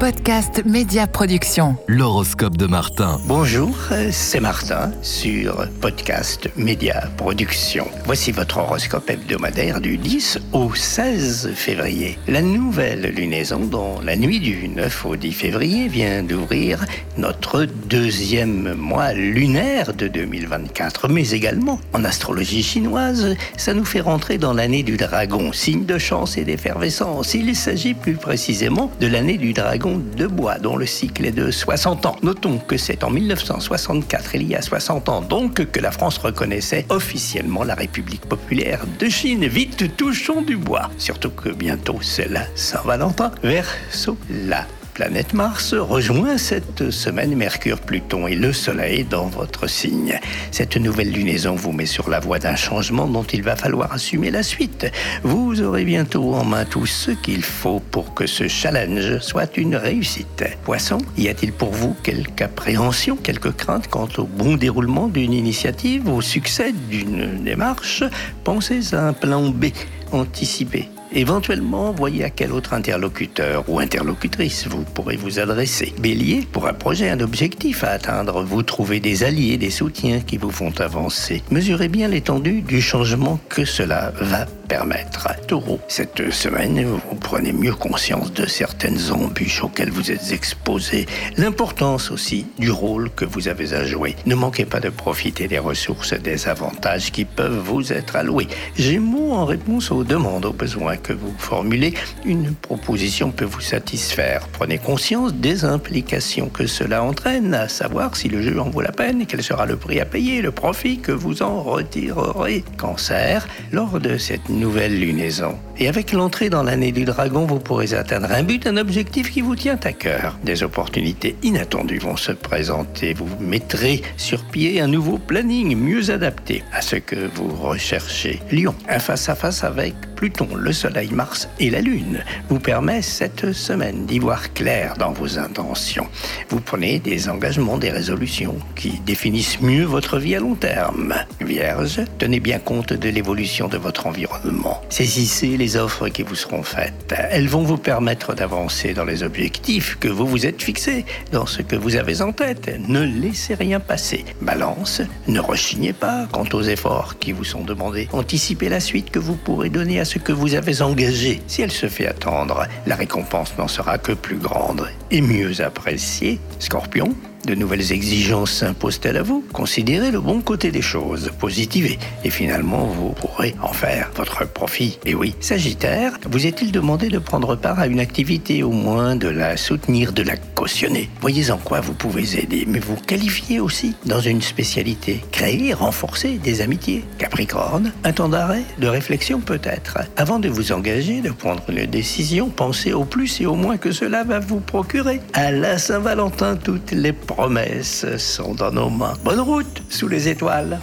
podcast Média Production. L'horoscope de Martin. Bonjour, c'est Martin sur podcast Média Production. Voici votre horoscope hebdomadaire du 10 au 16 février. La nouvelle lunaison dans la nuit du 9 au 10 février vient d'ouvrir notre deuxième mois lunaire de 2024. Mais également, en astrologie chinoise, ça nous fait rentrer dans l'année du dragon, signe de chance et d'effervescence. Il s'agit plus précisément de l'année du dragon de bois, dont le cycle est de 60 ans. Notons que c'est en 1964, il y a 60 ans donc, que la France reconnaissait officiellement la République populaire de Chine. Vite, touchons du bois. Surtout que bientôt c'est la Saint-Valentin. Verso, la planète Mars rejoint cette semaine Mercure, Pluton et le Soleil dans votre signe. Cette nouvelle lunaison vous met sur la voie d'un changement dont il va falloir assumer la suite. Vous aurez bientôt en main tout ce qu'il faut pour que ce challenge soit une réussite. Poisson, y a-t-il pour vous quelque appréhension, quelques craintes quant au bon déroulement d'une initiative, au succès d'une démarche? Pensez à un plan B anticipé Éventuellement, voyez à quel autre interlocuteur ou interlocutrice vous pourrez vous adresser. Bélier, pour un projet, un objectif à atteindre, vous trouvez des alliés, des soutiens qui vous font avancer. Mesurez bien l'étendue du changement que cela va permettre. Taureau, cette semaine, vous prenez mieux conscience de certaines embûches auxquelles vous êtes exposés, l'importance aussi du rôle que vous avez à jouer. Ne manquez pas de profiter des ressources et des avantages qui peuvent vous être alloués. Gémeaux, en réponse aux demandes, aux besoins que vous formulez, une proposition peut vous satisfaire. Prenez conscience des implications que cela entraîne, à savoir si le jeu en vaut la peine quel sera le prix à payer, le profit que vous en retirerez. Cancer, lors de cette nouvelle lunaison. Et avec l'entrée dans l'année du dragon, vous pourrez atteindre un but, un objectif qui vous tient à cœur. Des opportunités inattendues vont se présenter. Vous mettrez sur pied un nouveau planning mieux adapté à ce que vous recherchez. Lion, un face-à-face avec Pluton, le Soleil, Mars et la Lune vous permet cette semaine d'y voir clair dans vos intentions. Vous prenez des engagements, des résolutions qui définissent mieux votre vie à long terme. Vierge, tenez bien compte de l'évolution de votre environnement. Saisissez les offres qui vous seront faites. Elles vont vous permettre d'avancer dans les objectifs que vous vous êtes fixés, dans ce que vous avez en tête. Ne laissez rien passer. Balance, ne rechignez pas quant aux efforts qui vous sont demandés. Anticipez la suite que vous pourrez donner à ce que vous avez engagé. Si elle se fait attendre, la récompense n'en sera que plus grande et mieux appréciée. Scorpion, de nouvelles exigences s'imposent-elles à vous Considérez le bon côté des choses, positivez, et finalement vous pourrez en faire votre profit. Et oui, Sagittaire, vous est-il demandé de prendre part à une activité, au moins de la soutenir, de la cautionner Voyez en quoi vous pouvez aider, mais vous qualifiez aussi dans une spécialité. Créer, renforcer des amitiés. Capricorne, un temps d'arrêt, de réflexion peut-être. Avant de vous engager, de prendre une décision, pensez au plus et au moins que cela va vous procurer. À la Saint-Valentin, toutes les promesses sont dans nos mains. Bonne route sous les étoiles.